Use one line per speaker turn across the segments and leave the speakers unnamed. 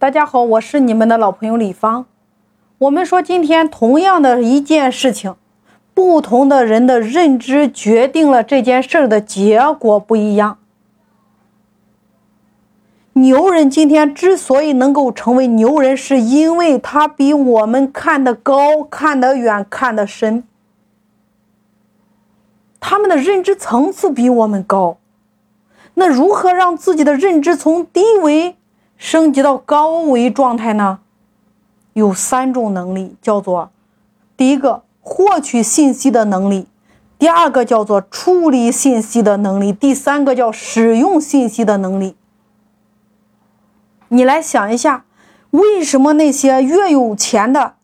大家好，我是你们的老朋友李芳。我们说，今天同样的一件事情，不同的人的认知决定了这件事的结果不一样。牛人今天之所以能够成为牛人，是因为他比我们看得高、看得远、看得深，他们的认知层次比我们高。那如何让自己的认知从低维升级到高维状态呢？有三种能力，叫做第一个获取信息的能力，第二个叫做处理信息的能力，第三个叫使用信息的能力。你来想一下，为什么那些越有钱的，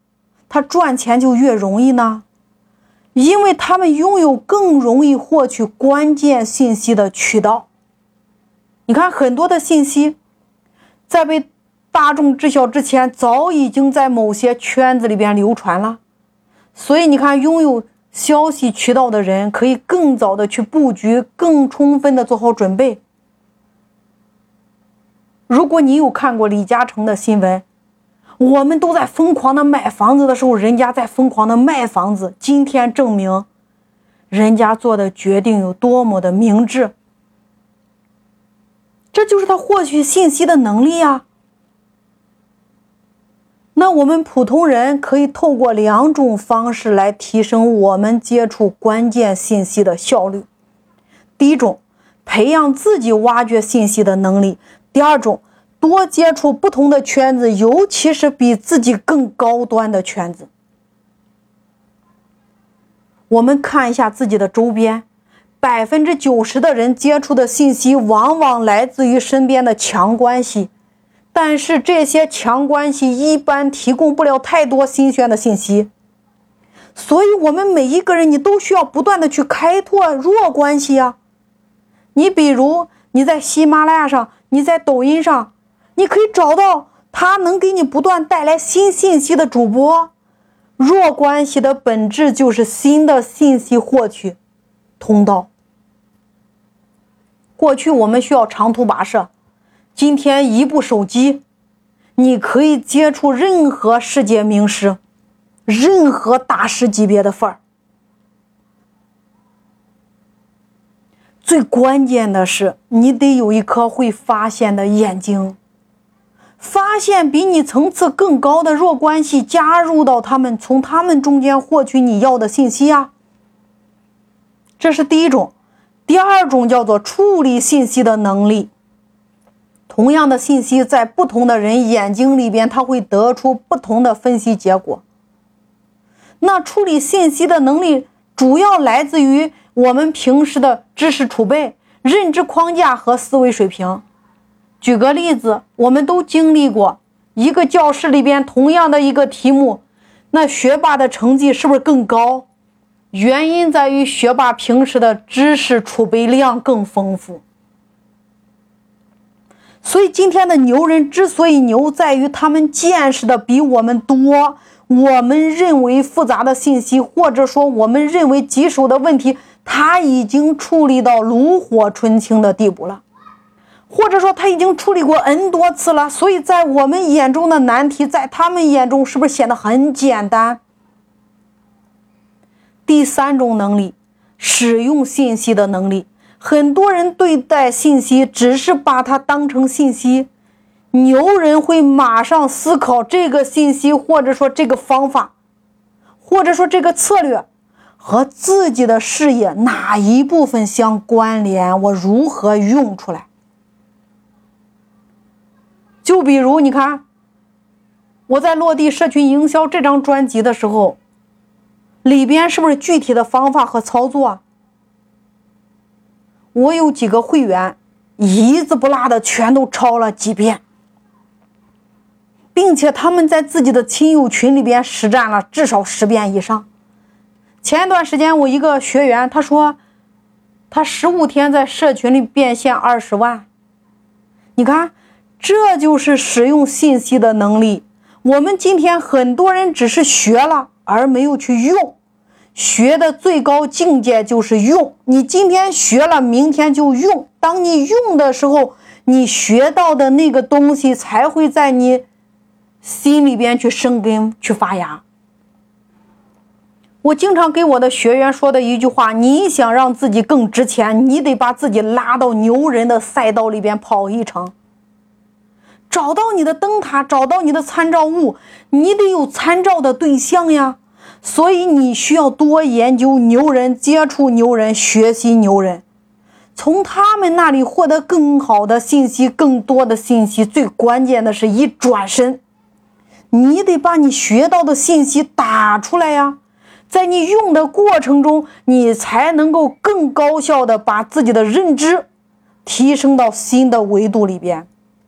他赚钱就越容易呢？因为他们拥有更容易获取关键信息的渠道。你看，很多的信息，在被大众知晓之前，早已经在某些圈子里边流传了。所以，你看，拥有消息渠道的人，可以更早的去布局，更充分的做好准备。如果你有看过李嘉诚的新闻，我们都在疯狂的买房子的时候，人家在疯狂的卖房子。今天证明，人家做的决定有多么的明智。这就是他获取信息的能力呀。那我们普通人可以透过两种方式来提升我们接触关键信息的效率。第一种，培养自己挖掘信息的能力；第二种，多接触不同的圈子，尤其是比自己更高端的圈子。我们看一下自己的周边。百分之九十的人接触的信息，往往来自于身边的强关系，但是这些强关系一般提供不了太多新鲜的信息，所以，我们每一个人，你都需要不断的去开拓弱关系呀。你比如你在喜马拉雅上，你在抖音上，你可以找到他能给你不断带来新信息的主播。弱关系的本质就是新的信息获取通道。过去我们需要长途跋涉，今天一部手机，你可以接触任何世界名师，任何大师级别的范儿。最关键的是，你得有一颗会发现的眼睛，发现比你层次更高的弱关系，加入到他们，从他们中间获取你要的信息啊。这是第一种。第二种叫做处理信息的能力。同样的信息，在不同的人眼睛里边，他会得出不同的分析结果。那处理信息的能力，主要来自于我们平时的知识储备、认知框架和思维水平。举个例子，我们都经历过一个教室里边同样的一个题目，那学霸的成绩是不是更高？原因在于学霸平时的知识储备量更丰富，所以今天的牛人之所以牛，在于他们见识的比我们多。我们认为复杂的信息，或者说我们认为棘手的问题，他已经处理到炉火纯青的地步了，或者说他已经处理过 n 多次了。所以在我们眼中的难题，在他们眼中是不是显得很简单？第三种能力，使用信息的能力。很多人对待信息只是把它当成信息，牛人会马上思考这个信息，或者说这个方法，或者说这个策略和自己的事业哪一部分相关联，我如何用出来？就比如你看，我在落地社群营销这张专辑的时候。里边是不是具体的方法和操作？我有几个会员，一字不落的全都抄了几遍，并且他们在自己的亲友群里边实战了至少十遍以上。前一段时间，我一个学员他说，他十五天在社群里变现二十万。你看，这就是使用信息的能力。我们今天很多人只是学了。而没有去用，学的最高境界就是用。你今天学了，明天就用。当你用的时候，你学到的那个东西才会在你心里边去生根、去发芽。我经常给我的学员说的一句话：你想让自己更值钱，你得把自己拉到牛人的赛道里边跑一程。找到你的灯塔，找到你的参照物，你得有参照的对象呀。所以你需要多研究牛人，接触牛人，学习牛人。从他们那里获得更好的信息，更多的信息。最关键的是一转身，你得把你学到的信息打出来呀。在你用的过程中，你才能够更高效的把自己的认知提升到新的维度里边。